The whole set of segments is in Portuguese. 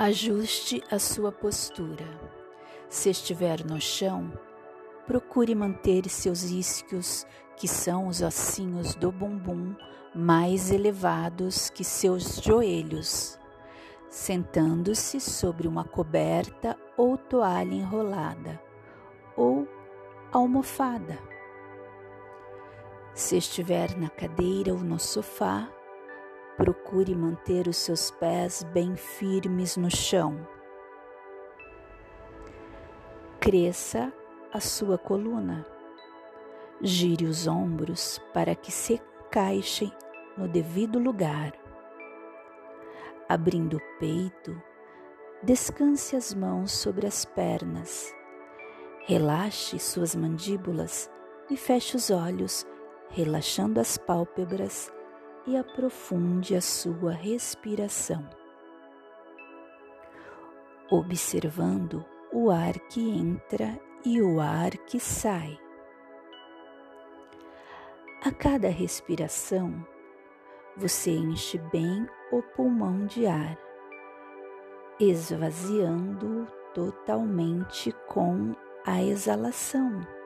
Ajuste a sua postura. Se estiver no chão, procure manter seus isquios, que são os ossinhos do bumbum, mais elevados que seus joelhos, sentando-se sobre uma coberta ou toalha enrolada ou almofada. Se estiver na cadeira ou no sofá, Procure manter os seus pés bem firmes no chão. Cresça a sua coluna. Gire os ombros para que se encaixem no devido lugar. Abrindo o peito, descanse as mãos sobre as pernas. Relaxe suas mandíbulas e feche os olhos, relaxando as pálpebras e aprofunde a sua respiração, observando o ar que entra e o ar que sai. A cada respiração, você enche bem o pulmão de ar, esvaziando-o totalmente com a exalação.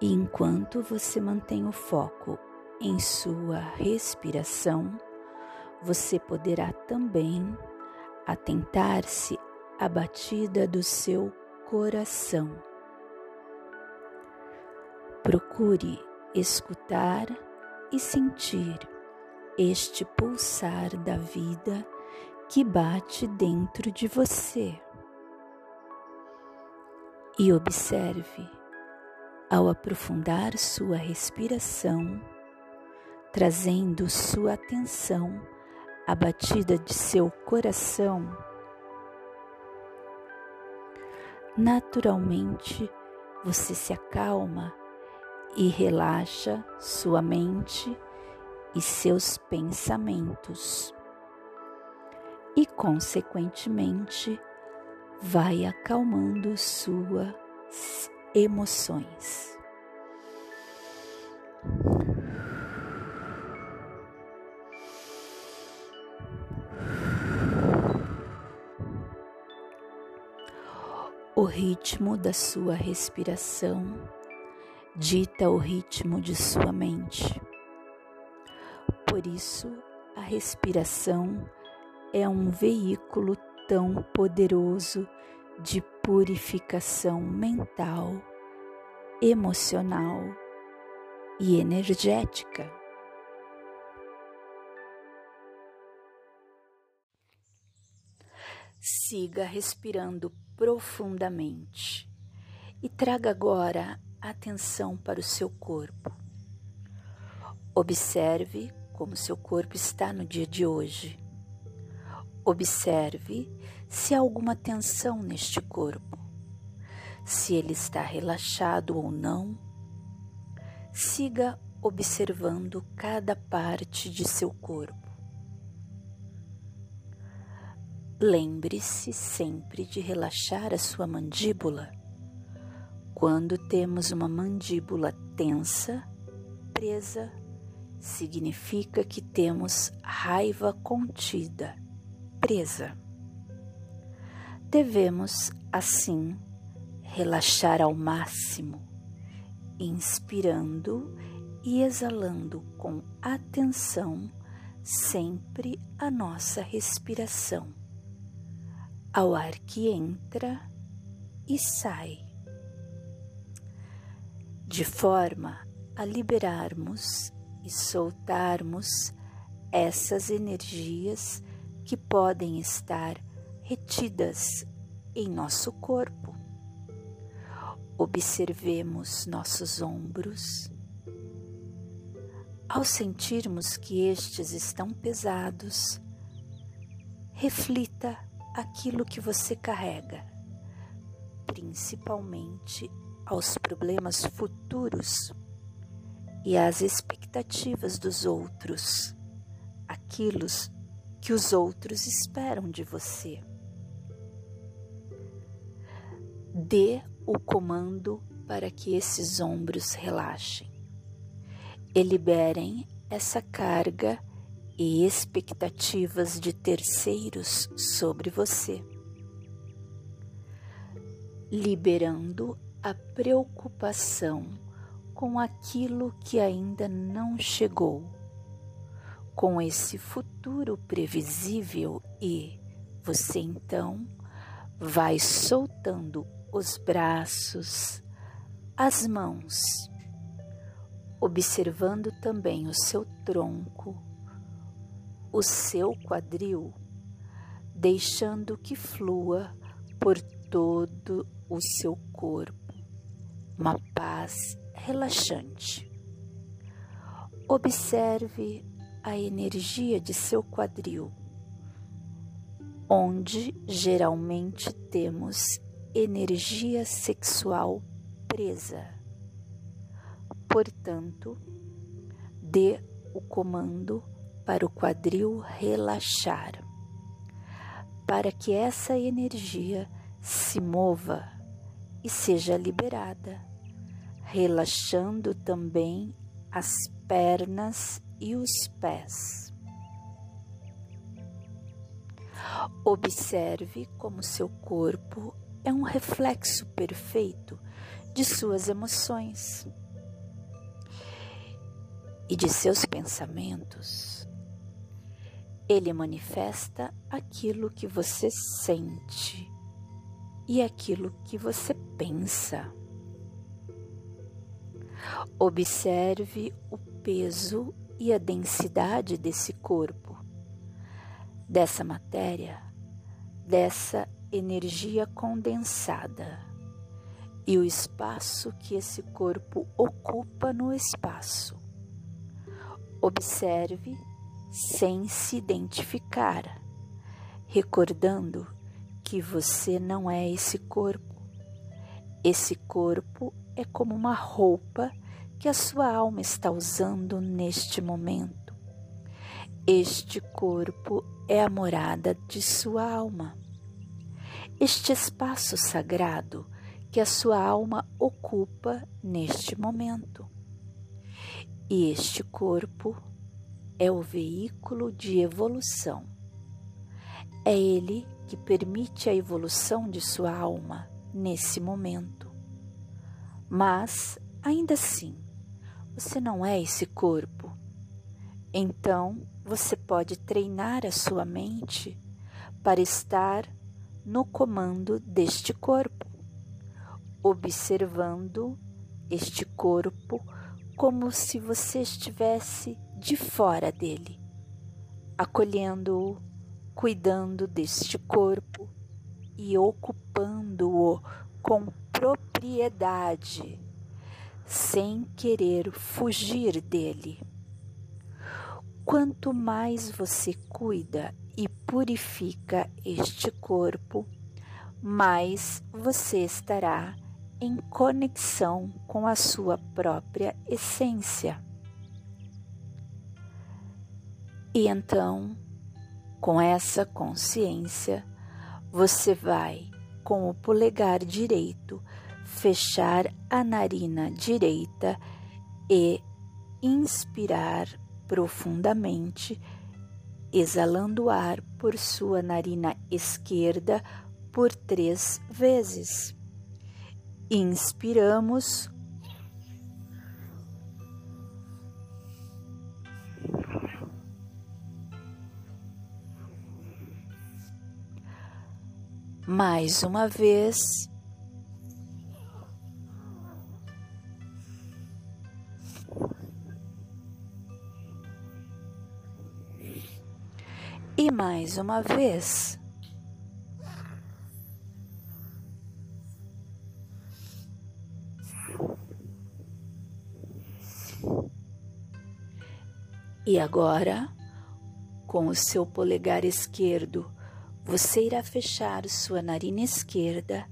E enquanto você mantém o foco em sua respiração, você poderá também atentar-se à batida do seu coração. Procure escutar e sentir este pulsar da vida que bate dentro de você. E observe ao aprofundar sua respiração, trazendo sua atenção à batida de seu coração, naturalmente você se acalma e relaxa sua mente e seus pensamentos, e, consequentemente, vai acalmando suas emoções. O ritmo da sua respiração dita o ritmo de sua mente. Por isso, a respiração é um veículo tão poderoso de purificação mental, emocional e energética. Siga respirando profundamente e traga agora atenção para o seu corpo. Observe como seu corpo está no dia de hoje. Observe se há alguma tensão neste corpo, se ele está relaxado ou não. Siga observando cada parte de seu corpo. Lembre-se sempre de relaxar a sua mandíbula. Quando temos uma mandíbula tensa, presa, significa que temos raiva contida presa. Devemos, assim, relaxar ao máximo, inspirando e exalando com atenção sempre a nossa respiração, ao ar que entra e sai, de forma a liberarmos e soltarmos essas energias que podem estar retidas em nosso corpo. Observemos nossos ombros. Ao sentirmos que estes estão pesados, reflita aquilo que você carrega, principalmente aos problemas futuros e às expectativas dos outros, aquilo que os outros esperam de você. Dê o comando para que esses ombros relaxem. E liberem essa carga e expectativas de terceiros sobre você, liberando a preocupação com aquilo que ainda não chegou, com esse futuro previsível e você então vai soltando os braços, as mãos, observando também o seu tronco, o seu quadril, deixando que flua por todo o seu corpo, uma paz relaxante. Observe a energia de seu quadril, onde geralmente temos energia sexual presa. Portanto, dê o comando para o quadril relaxar, para que essa energia se mova e seja liberada, relaxando também as pernas e os pés. Observe como seu corpo é um reflexo perfeito de suas emoções e de seus pensamentos. Ele manifesta aquilo que você sente e aquilo que você pensa. Observe o peso e a densidade desse corpo, dessa matéria, dessa energia condensada e o espaço que esse corpo ocupa no espaço. Observe sem se identificar, recordando que você não é esse corpo. Esse corpo é como uma roupa que a sua alma está usando neste momento. Este corpo é a morada de sua alma. Este espaço sagrado que a sua alma ocupa neste momento. E este corpo é o veículo de evolução. É ele que permite a evolução de sua alma nesse momento. Mas, ainda assim, você não é esse corpo. Então, você pode treinar a sua mente para estar no comando deste corpo, observando este corpo como se você estivesse de fora dele, acolhendo-o cuidando deste corpo e ocupando-o com propriedade, sem querer fugir dele. Quanto mais você cuida e purifica este corpo, mais você estará em conexão com a sua própria essência. E então com essa consciência, você vai, com o polegar direito, fechar a narina direita e inspirar profundamente, exalando ar por sua narina esquerda por três vezes. Inspiramos mais uma vez. E mais uma vez. E agora, com o seu polegar esquerdo você irá fechar sua narina esquerda,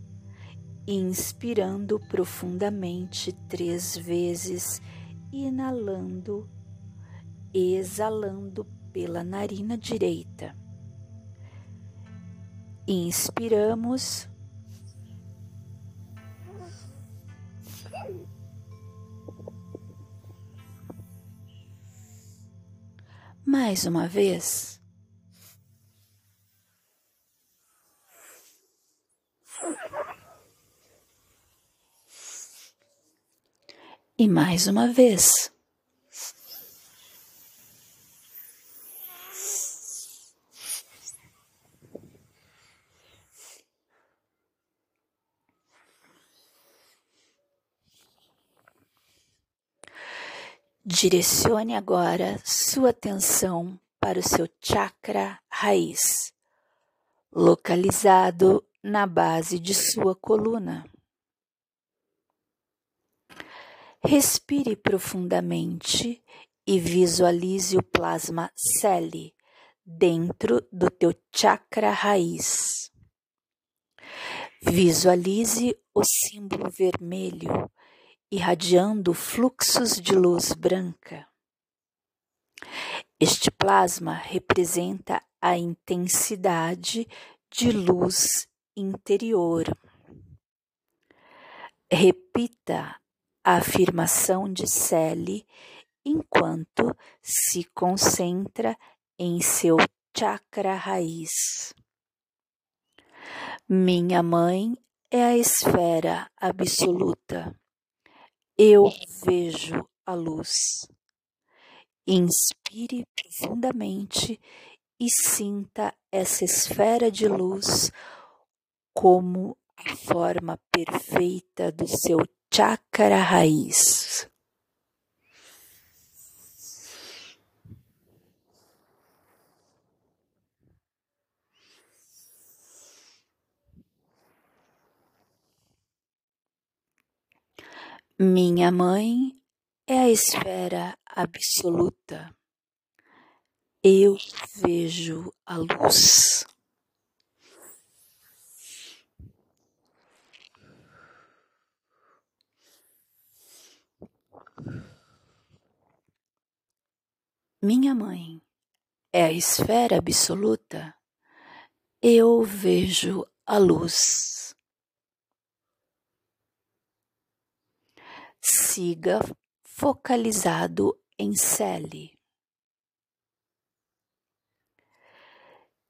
inspirando profundamente três vezes, inalando exalando pela narina direita. Inspiramos. Mais uma vez. E mais uma vez. Direcione agora sua atenção para o seu chakra raiz, localizado na base de sua coluna. Respire profundamente e visualize o plasma Celi dentro do teu chakra raiz. Visualize o símbolo vermelho irradiando fluxos de luz branca. Este plasma representa a intensidade de luz interior. Repita a afirmação de Sally enquanto se concentra em seu chakra raiz. Minha mãe é a esfera absoluta eu vejo a luz. Inspire profundamente e sinta essa esfera de luz como a forma perfeita do seu chakra raiz. Minha mãe é a esfera absoluta. Eu vejo a luz. Minha mãe é a esfera absoluta. Eu vejo a luz. Siga focalizado em Celi.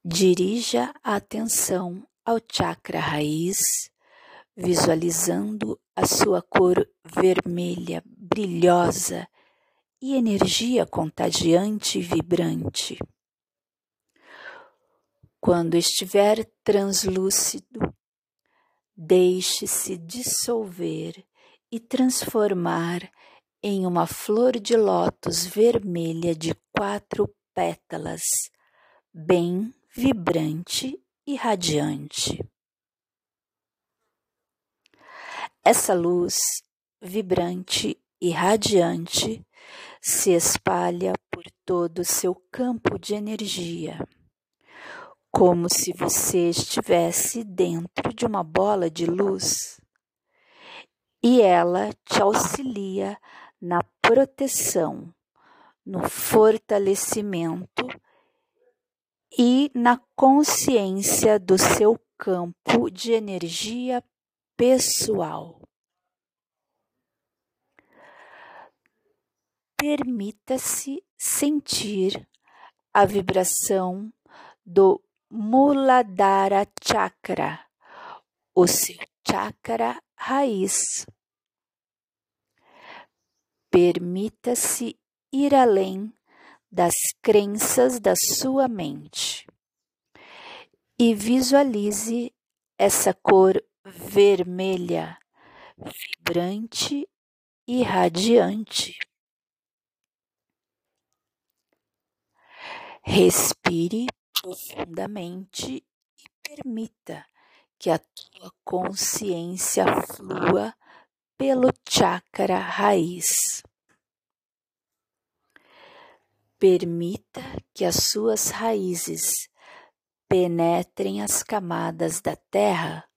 Dirija a atenção ao chakra raiz, visualizando a sua cor vermelha, brilhosa e energia contagiante e vibrante. Quando estiver translúcido, deixe-se dissolver e transformar em uma flor de lótus vermelha de quatro pétalas, bem vibrante e radiante. Essa luz vibrante e radiante se espalha por todo o seu campo de energia, como se você estivesse dentro de uma bola de luz e ela te auxilia na proteção, no fortalecimento e na consciência do seu campo de energia pessoal. Permita-se sentir a vibração do Muladhara Chakra, o seu chakra raiz. Permita-se ir além das crenças da sua mente e visualize essa cor vermelha, vibrante e radiante. Respire profundamente e permita que a tua consciência flua pelo chakra raiz. Permita que as suas raízes penetrem as camadas da terra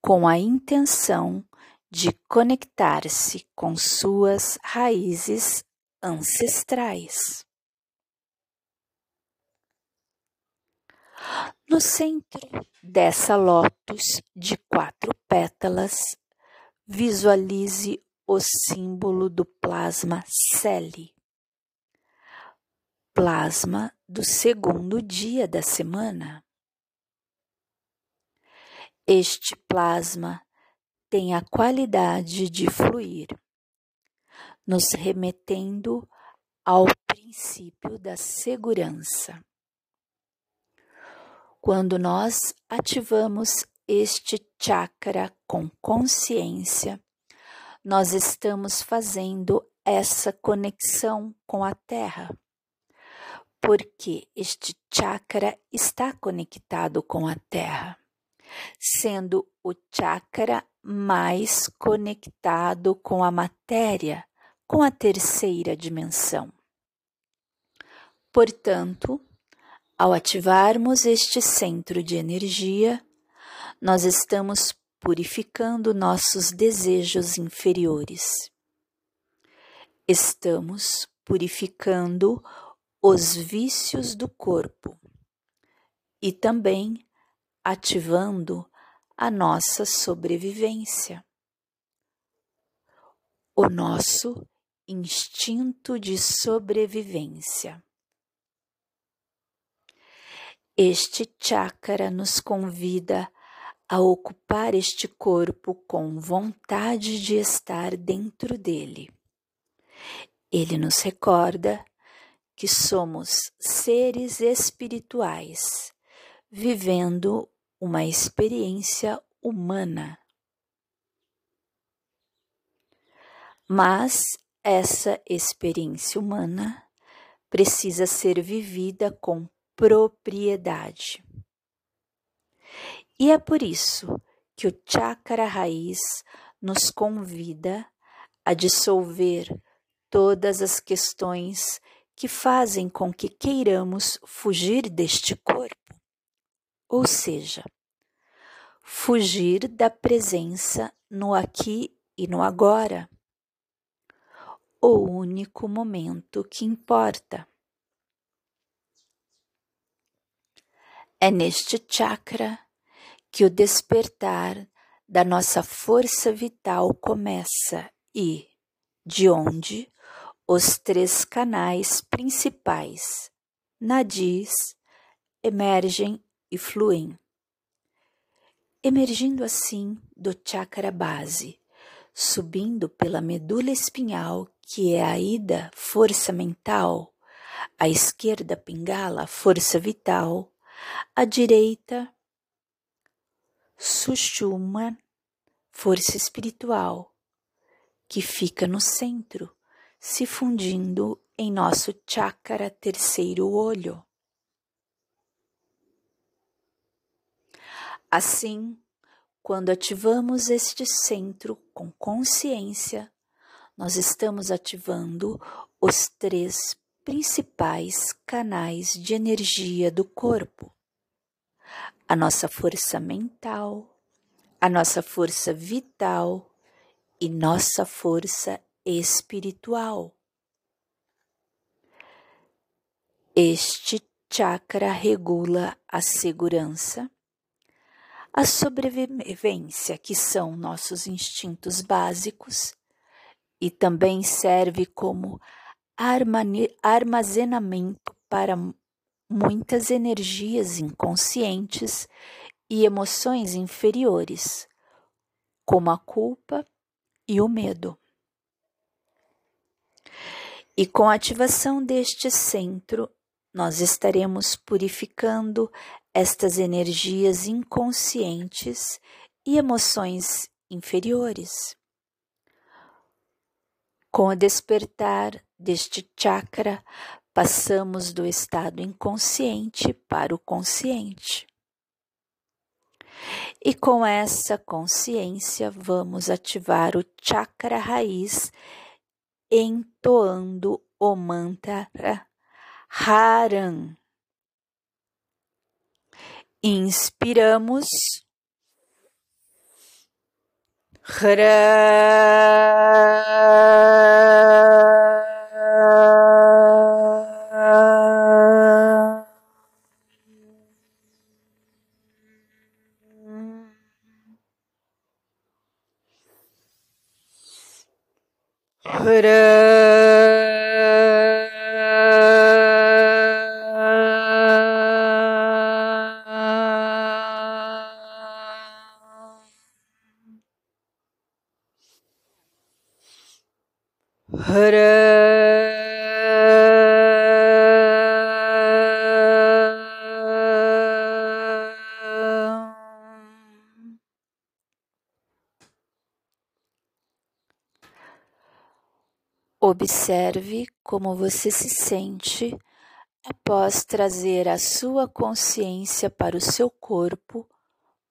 com a intenção de conectar-se com suas raízes ancestrais. No centro dessa lótus de quatro pétalas, visualize o símbolo do plasma Celi. plasma do segundo dia da semana. Este plasma tem a qualidade de fluir, nos remetendo ao princípio da segurança. Quando nós ativamos este chakra com consciência, nós estamos fazendo essa conexão com a Terra, porque este chakra está conectado com a Terra sendo o chakra mais conectado com a matéria, com a terceira dimensão. Portanto, ao ativarmos este centro de energia, nós estamos purificando nossos desejos inferiores. Estamos purificando os vícios do corpo e também ativando a nossa sobrevivência, o nosso instinto de sobrevivência. Este chakra nos convida a ocupar este corpo com vontade de estar dentro dele. Ele nos recorda que somos seres espirituais, vivendo uma experiência humana. Mas essa experiência humana precisa ser vivida com propriedade. E é por isso que o chakra raiz nos convida a dissolver todas as questões que fazem com que queiramos fugir deste corpo ou seja, fugir da presença no aqui e no agora, o único momento que importa. É neste chakra que o despertar da nossa força vital começa. E de onde? Os três canais principais, nadis, emergem e fluem, emergindo assim do chakra base, subindo pela medula espinhal, que é a ida, força mental, à esquerda, pingala, força vital, à direita, sushuma, força espiritual, que fica no centro, se fundindo em nosso chakra terceiro olho. Assim, quando ativamos este centro com consciência, nós estamos ativando os três principais canais de energia do corpo: a nossa força mental, a nossa força vital e nossa força espiritual. Este chakra regula a segurança a sobrevivência, que são nossos instintos básicos, e também serve como armazenamento para muitas energias inconscientes e emoções inferiores, como a culpa e o medo. E com a ativação deste centro, nós estaremos purificando estas energias inconscientes e emoções inferiores. Com o despertar deste chakra, passamos do estado inconsciente para o consciente. E com essa consciência, vamos ativar o chakra raiz, entoando o mantra Haran inspiramos. Put up. Observe como você se sente após trazer a sua consciência para o seu corpo,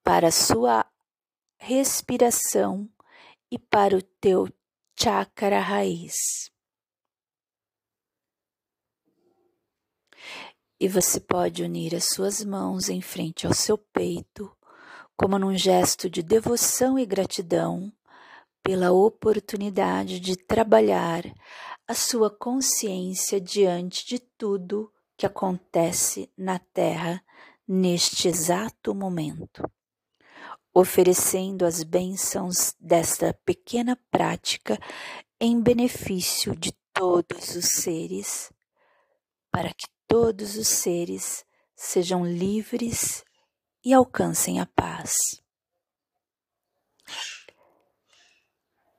para a sua respiração e para o teu chakra raiz. E você pode unir as suas mãos em frente ao seu peito, como num gesto de devoção e gratidão pela oportunidade de trabalhar a sua consciência diante de tudo que acontece na Terra neste exato momento, oferecendo as bênçãos desta pequena prática em benefício de todos os seres, para que todos os seres sejam livres e alcancem a paz.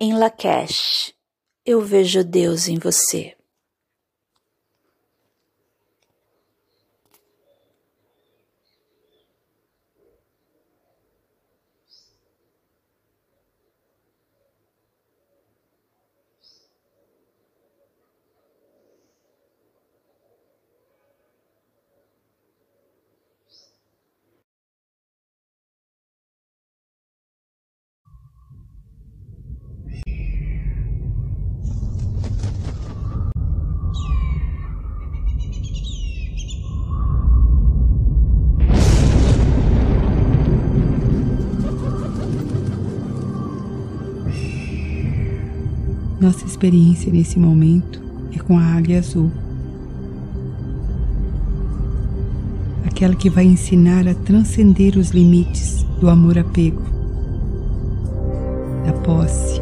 Em Lakesh, eu vejo Deus em você. Nossa experiência nesse momento é com a águia azul. Aquela que vai ensinar a transcender os limites do amor-apego, da posse.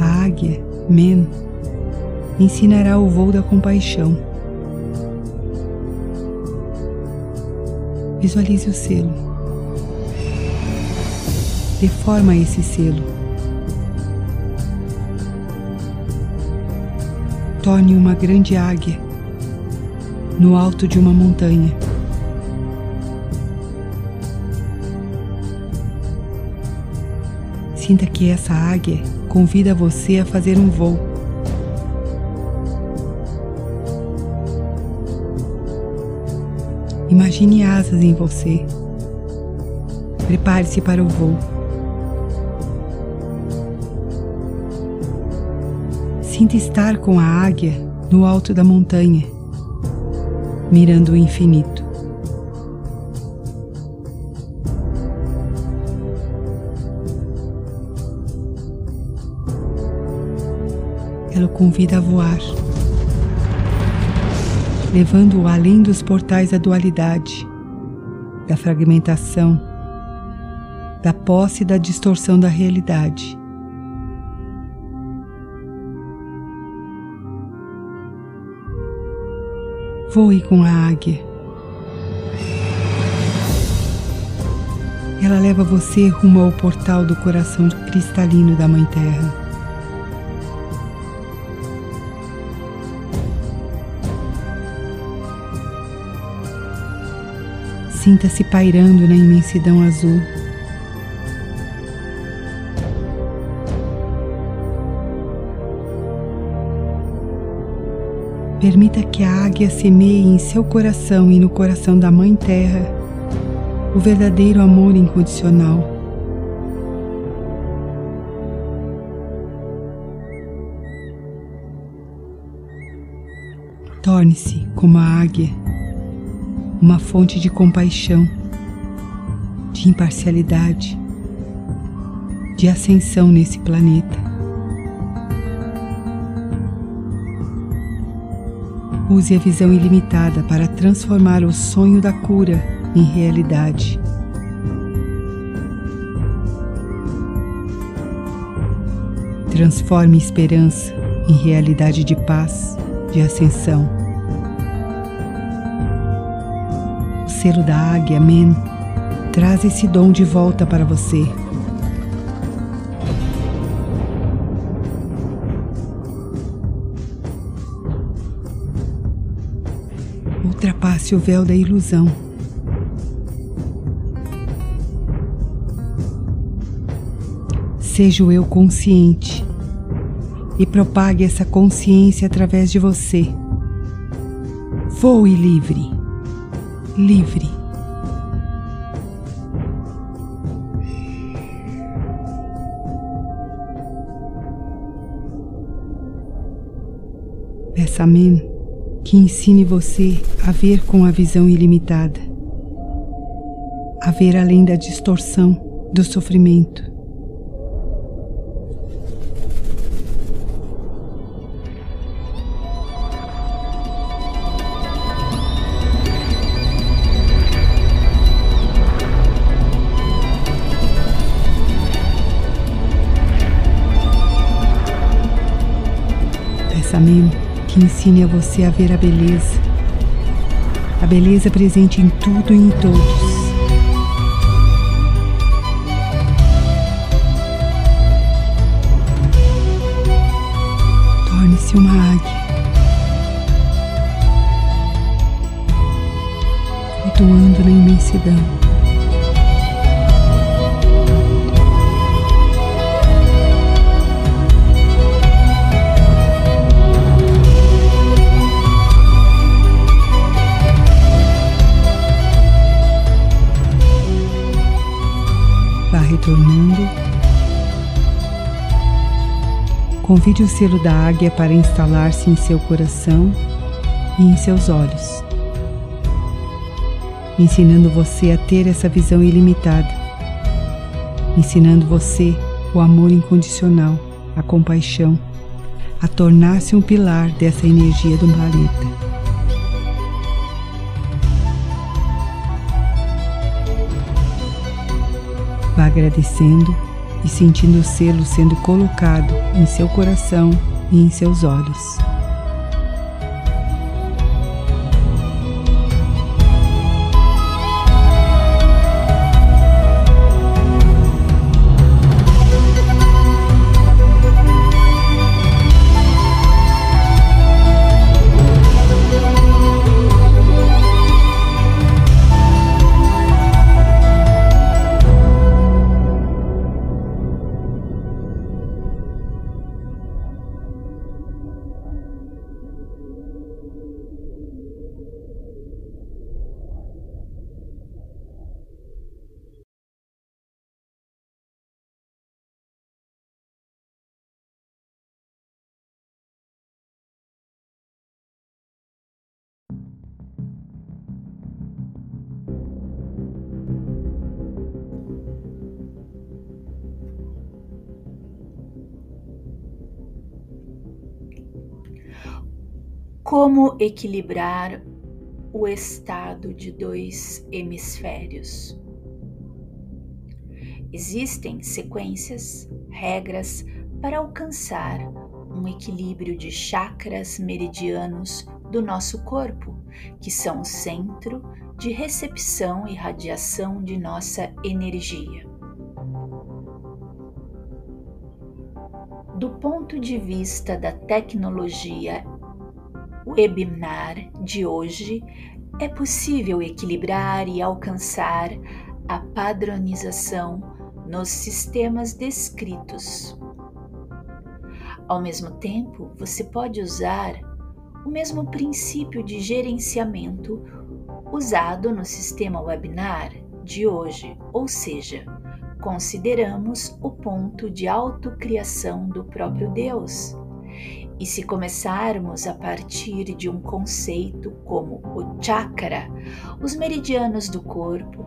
A águia, Men, ensinará o voo da compaixão. Visualize o selo deforma esse selo. Torne uma grande águia no alto de uma montanha. Sinta que essa águia convida você a fazer um voo. Imagine asas em você. Prepare-se para o voo. Sinta estar com a águia no alto da montanha, mirando o infinito. Ela o convida a voar, levando-o além dos portais da dualidade, da fragmentação, da posse e da distorção da realidade Voe com a águia. Ela leva você rumo ao portal do coração cristalino da Mãe Terra. Sinta-se pairando na imensidão azul. Permita que a águia semeie em seu coração e no coração da Mãe Terra o verdadeiro amor incondicional. Torne-se, como a águia, uma fonte de compaixão, de imparcialidade, de ascensão nesse planeta. Use a visão ilimitada para transformar o sonho da cura em realidade. Transforme esperança em realidade de paz, de ascensão. O selo da águia Men Traz esse dom de volta para você. Ultrapasse o véu da ilusão. Seja o eu consciente e propague essa consciência através de você. Voe livre, livre. Peça Amém que ensine você a ver com a visão ilimitada, a ver além da distorção do sofrimento. Pensamento que ensine a você a ver a beleza, a beleza presente em tudo e em todos. Torne-se uma águia, flutuando na imensidão. Retornando. Convide o selo da águia para instalar-se em seu coração e em seus olhos, ensinando você a ter essa visão ilimitada, ensinando você o amor incondicional, a compaixão, a tornar-se um pilar dessa energia do planeta. Vá agradecendo e sentindo o selo sendo colocado em seu coração e em seus olhos. Como equilibrar o estado de dois hemisférios? Existem sequências, regras para alcançar um equilíbrio de chakras meridianos do nosso corpo, que são o centro de recepção e radiação de nossa energia. Do ponto de vista da tecnologia webinar de hoje é possível equilibrar e alcançar a padronização nos sistemas descritos. Ao mesmo tempo, você pode usar o mesmo princípio de gerenciamento usado no sistema webinar de hoje, ou seja, consideramos o ponto de autocriação do próprio Deus e se começarmos a partir de um conceito como o chakra, os meridianos do corpo,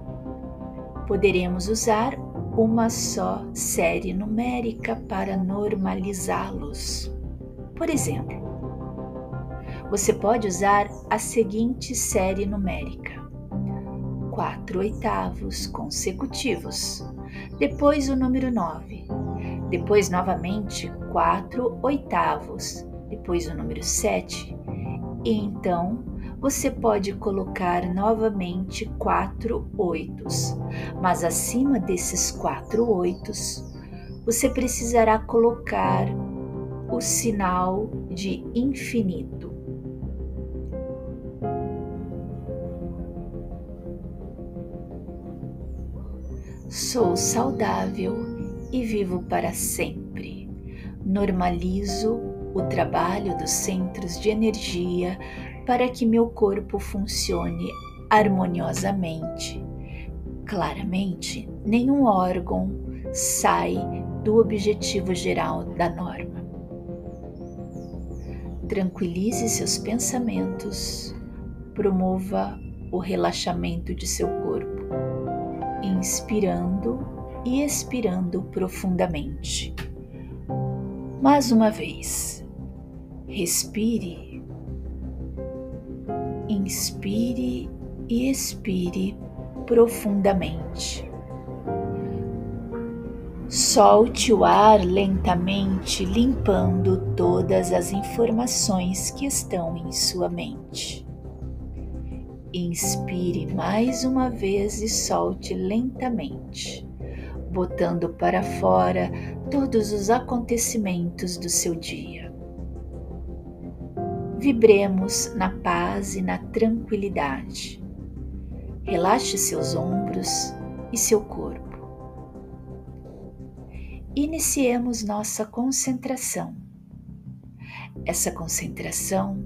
poderemos usar uma só série numérica para normalizá-los. Por exemplo, você pode usar a seguinte série numérica: quatro oitavos consecutivos, depois o número 9, depois novamente quatro oitavos, depois o número sete, e então você pode colocar novamente quatro oitos, mas acima desses quatro oitos, você precisará colocar o sinal de infinito. Sou saudável e vivo para sempre. Normalizo o trabalho dos centros de energia para que meu corpo funcione harmoniosamente. Claramente, nenhum órgão sai do objetivo geral da norma. Tranquilize seus pensamentos, promova o relaxamento de seu corpo, inspirando e expirando profundamente. Mais uma vez, respire, inspire e expire profundamente. Solte o ar lentamente, limpando todas as informações que estão em sua mente. Inspire mais uma vez e solte lentamente, botando para fora todos os acontecimentos do seu dia. Vibremos na paz e na tranquilidade. Relaxe seus ombros e seu corpo iniciemos nossa concentração. Essa concentração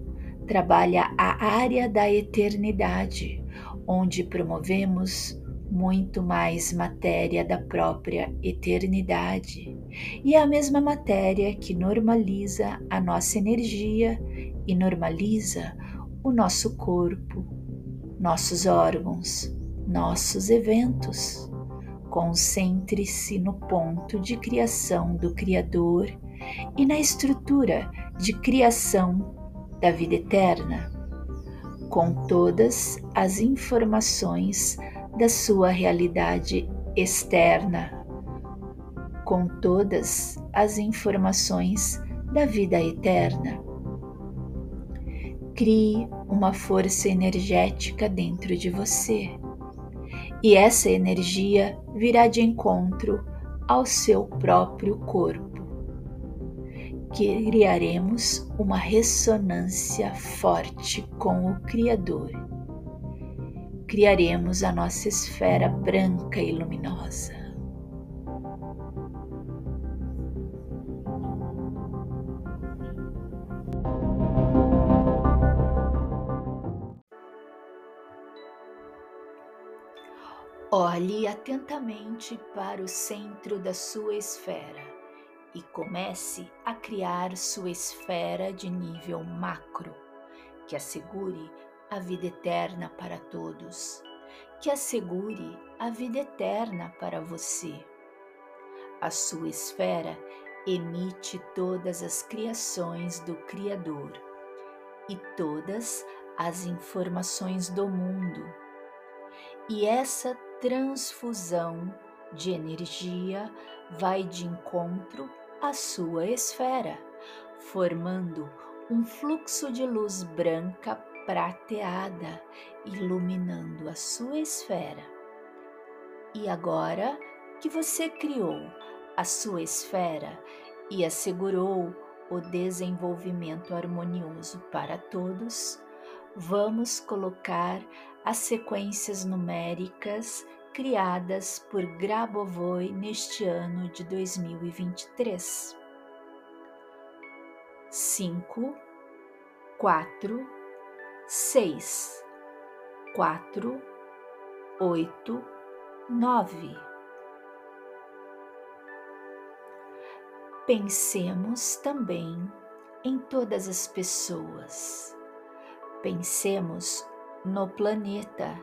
trabalha a área da eternidade, onde promovemos muito mais matéria da própria eternidade e é a mesma matéria que normaliza a nossa energia e normaliza o nosso corpo, nossos órgãos, nossos eventos. Concentre-se no ponto de criação do Criador e na estrutura de criação da vida eterna, com todas as informações da sua realidade externa, com todas as informações da vida eterna. Crie uma força energética dentro de você e essa energia virá de encontro ao seu próprio corpo. Criaremos uma ressonância forte com o Criador. Criaremos a nossa esfera branca e luminosa. Olhe atentamente para o centro da sua esfera e comece a criar sua esfera de nível macro, que assegure a vida eterna para todos, que assegure a vida eterna para você. A sua esfera emite todas as criações do Criador e todas as informações do mundo. E essa transfusão de energia vai de encontro à sua esfera, formando um fluxo de luz branca prateada, iluminando a sua esfera. E agora que você criou a sua esfera e assegurou o desenvolvimento harmonioso para todos, vamos colocar as sequências numéricas criadas por Grabovoi neste ano de 2023. 5, 4, 6, 4, 8, 9. Pensemos também em todas as pessoas. Pensemos no planeta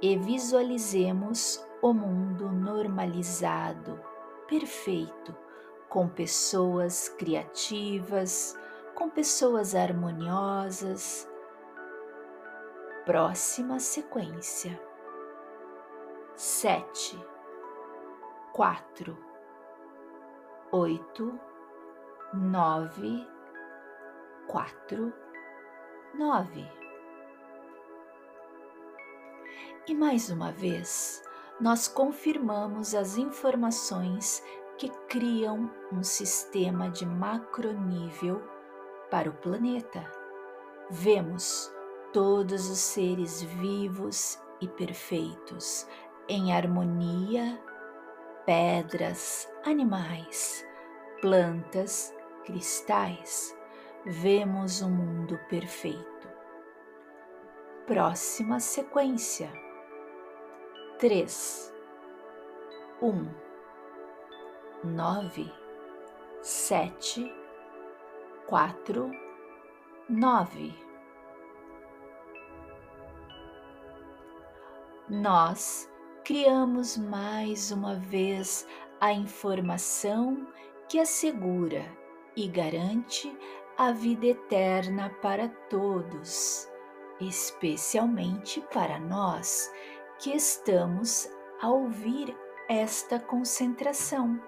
e visualizemos o mundo normalizado, perfeito, com pessoas criativas, com pessoas harmoniosas. Próxima sequência: sete, quatro, oito, nove, quatro, nove. E mais uma vez, nós confirmamos as informações que criam um sistema de macronível para o planeta. Vemos todos os seres vivos e perfeitos em harmonia, pedras, animais, plantas, cristais. Vemos um mundo perfeito. Próxima sequência. 3 1 nove, sete, quatro, nove. Nós criamos mais uma vez a informação que assegura e garante a vida eterna para todos, especialmente para nós que estamos a ouvir esta concentração.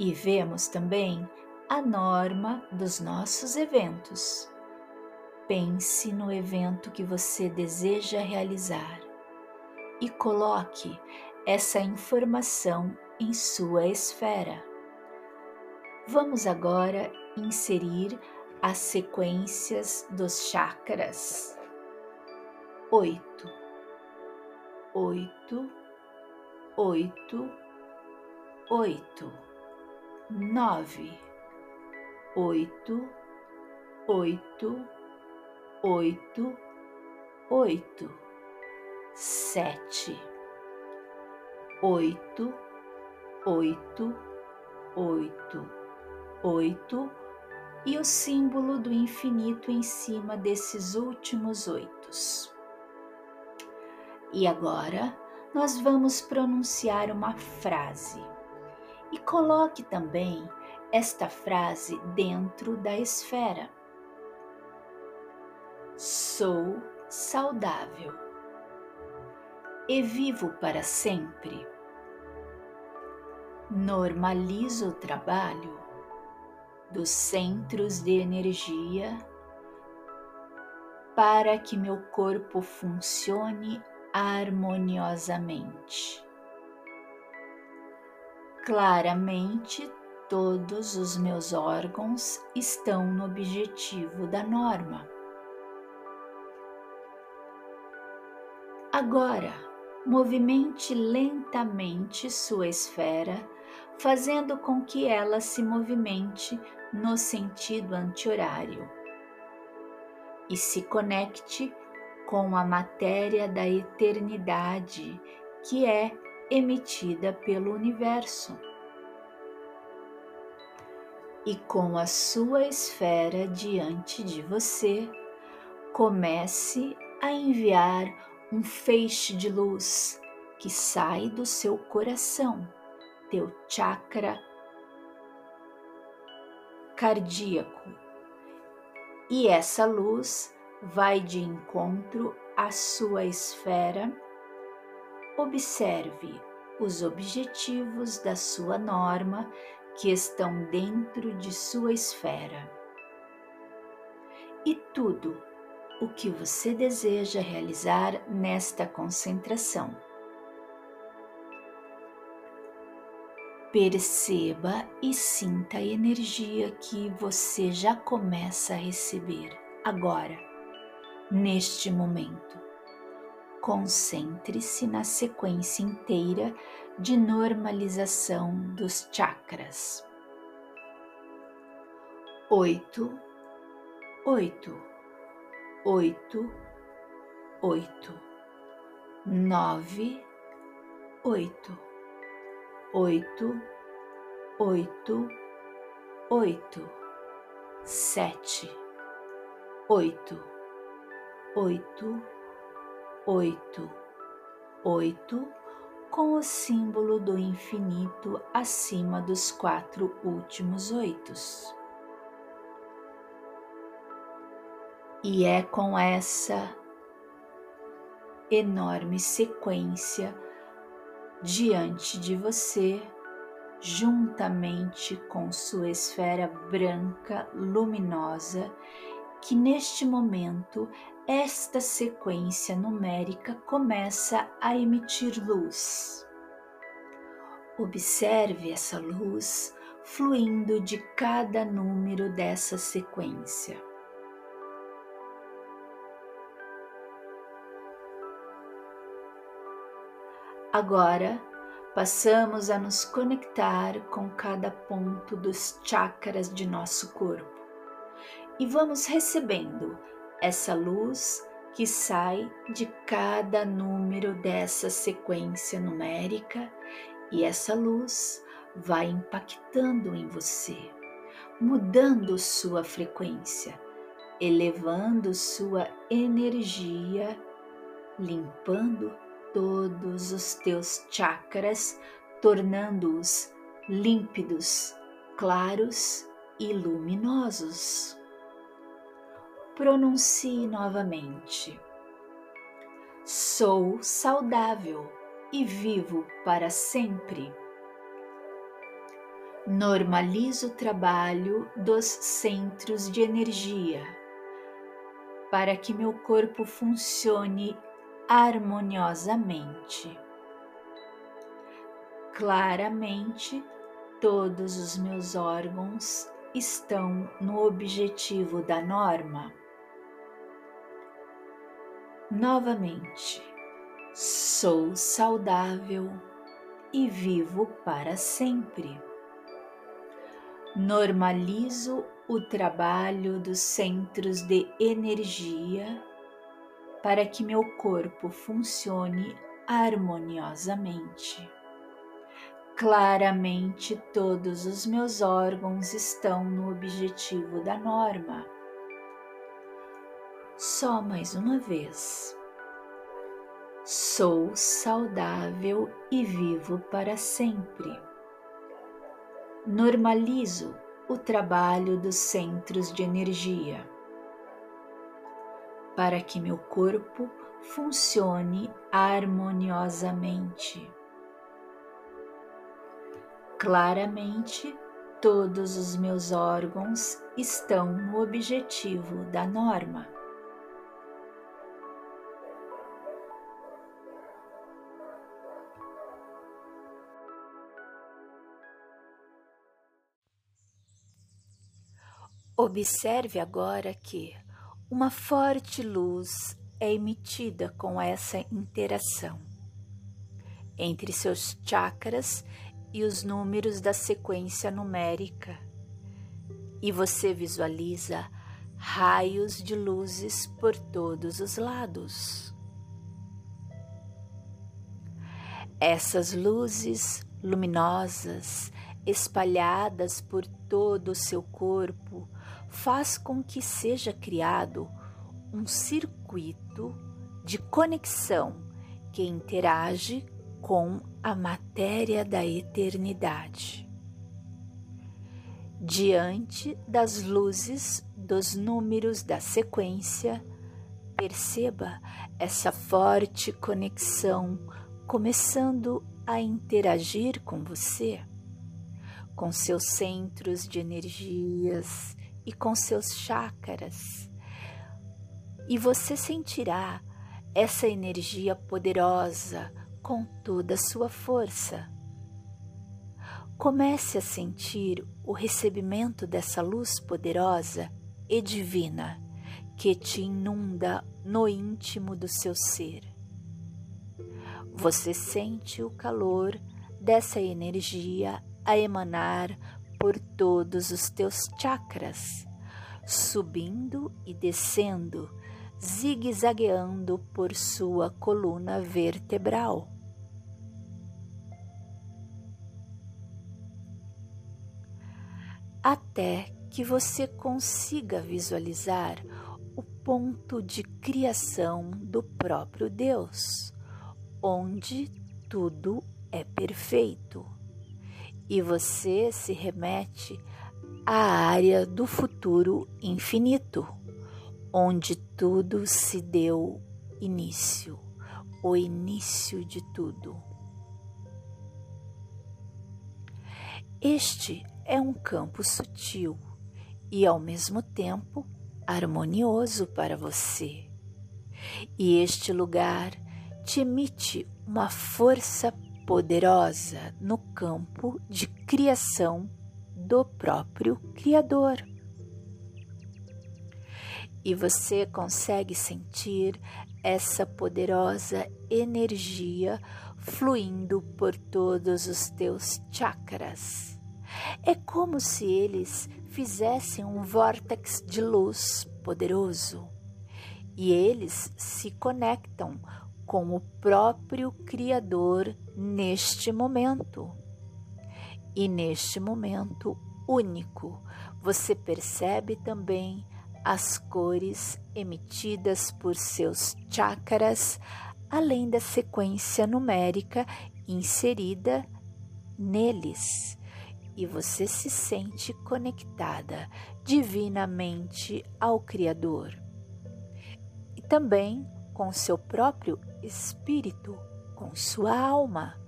E vemos também a norma dos nossos eventos. Pense no evento que você deseja realizar e coloque essa informação em sua esfera. Vamos agora inserir as sequências dos chakras. Oito, oito, oito, oito nove, oito, oito, oito, oito, sete, oito, oito, oito, oito e o símbolo do infinito em cima desses últimos oitos. E agora nós vamos pronunciar uma frase e coloque também esta frase dentro da esfera. Sou saudável e vivo para sempre. Normalizo o trabalho dos centros de energia para que meu corpo funcione harmoniosamente. Claramente, todos os meus órgãos estão no objetivo da norma. Agora, movimente lentamente sua esfera, fazendo com que ela se movimente no sentido anti-horário e se conecte com a matéria da eternidade que é emitida pelo universo. E com a sua esfera diante de você, comece a enviar um feixe de luz que sai do seu coração, teu chakra cardíaco. E essa luz vai de encontro à sua esfera observe os objetivos da sua norma que estão dentro de sua esfera. E tudo o que você deseja realizar nesta concentração. Perceba e sinta a energia que você já começa a receber agora, neste momento concentre-se na sequência inteira de normalização dos chakras. Oito, oito, oito, oito, nove, oito, oito, oito, oito, sete, oito, oito oito, oito, com o símbolo do infinito acima dos quatro últimos oitos. E é com essa enorme sequência diante de você, juntamente com sua esfera branca luminosa, que neste momento esta sequência numérica começa a emitir luz. Observe essa luz fluindo de cada número dessa sequência. Agora, passamos a nos conectar com cada ponto dos chakras de nosso corpo. E vamos recebendo essa luz que sai de cada número dessa sequência numérica e essa luz vai impactando em você, mudando sua frequência, elevando sua energia, limpando todos os teus chakras, tornando-os límpidos, claros e luminosos. Pronuncie novamente. Sou saudável e vivo para sempre. Normalizo o trabalho dos centros de energia para que meu corpo funcione harmoniosamente. Claramente, todos os meus órgãos estão no objetivo da norma. Novamente, sou saudável e vivo para sempre. Normalizo o trabalho dos centros de energia para que meu corpo funcione harmoniosamente. Claramente, todos os meus órgãos estão no objetivo da norma. Só mais uma vez. Sou saudável e vivo para sempre. Normalizo o trabalho dos centros de energia para que meu corpo funcione harmoniosamente. Claramente, todos os meus órgãos estão no objetivo da norma. Observe agora que uma forte luz é emitida com essa interação entre seus chakras e os números da sequência numérica, e você visualiza raios de luzes por todos os lados. Essas luzes luminosas espalhadas por todo o seu corpo faz com que seja criado um circuito de conexão que interage com a matéria da eternidade. Diante das luzes dos números da sequência, perceba essa forte conexão começando a interagir com você, com seus centros de energias e com seus chakras. E você sentirá essa energia poderosa com toda a sua força. Comece a sentir o recebimento dessa luz poderosa e divina que te inunda no íntimo do seu ser. Você sente o calor dessa energia a emanar por todos os teus chakras, subindo e descendo, zigue-zagueando por sua coluna vertebral. Até que você consiga visualizar o ponto de criação do próprio Deus, onde tudo é perfeito e você se remete à área do futuro infinito, onde tudo se deu início, o início de tudo. Este é um campo sutil e ao mesmo tempo harmonioso para você, E este lugar te emite uma força poderosa no campo de criação do próprio Criador. E você consegue sentir essa poderosa energia fluindo por todos os teus chakras. É como se eles fizessem um vórtex de luz poderoso e eles se conectam com o próprio Criador neste momento. E neste momento único, você percebe também as cores emitidas por seus chakras, além da sequência numérica inserida neles. E você se sente conectada divinamente ao Criador. E também com seu próprio espírito, com sua alma,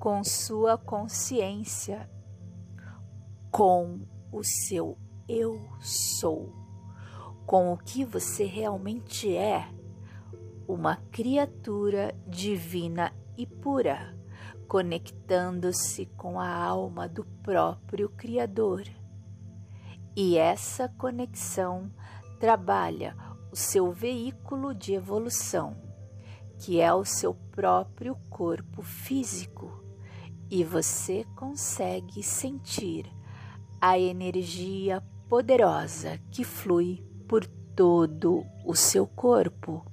com sua consciência, com o seu eu sou, com o que você realmente é, uma criatura divina e pura, conectando-se com a alma do próprio Criador. E essa conexão trabalha o seu veículo de evolução, que é o seu próprio corpo físico, e você consegue sentir a energia poderosa que flui por todo o seu corpo.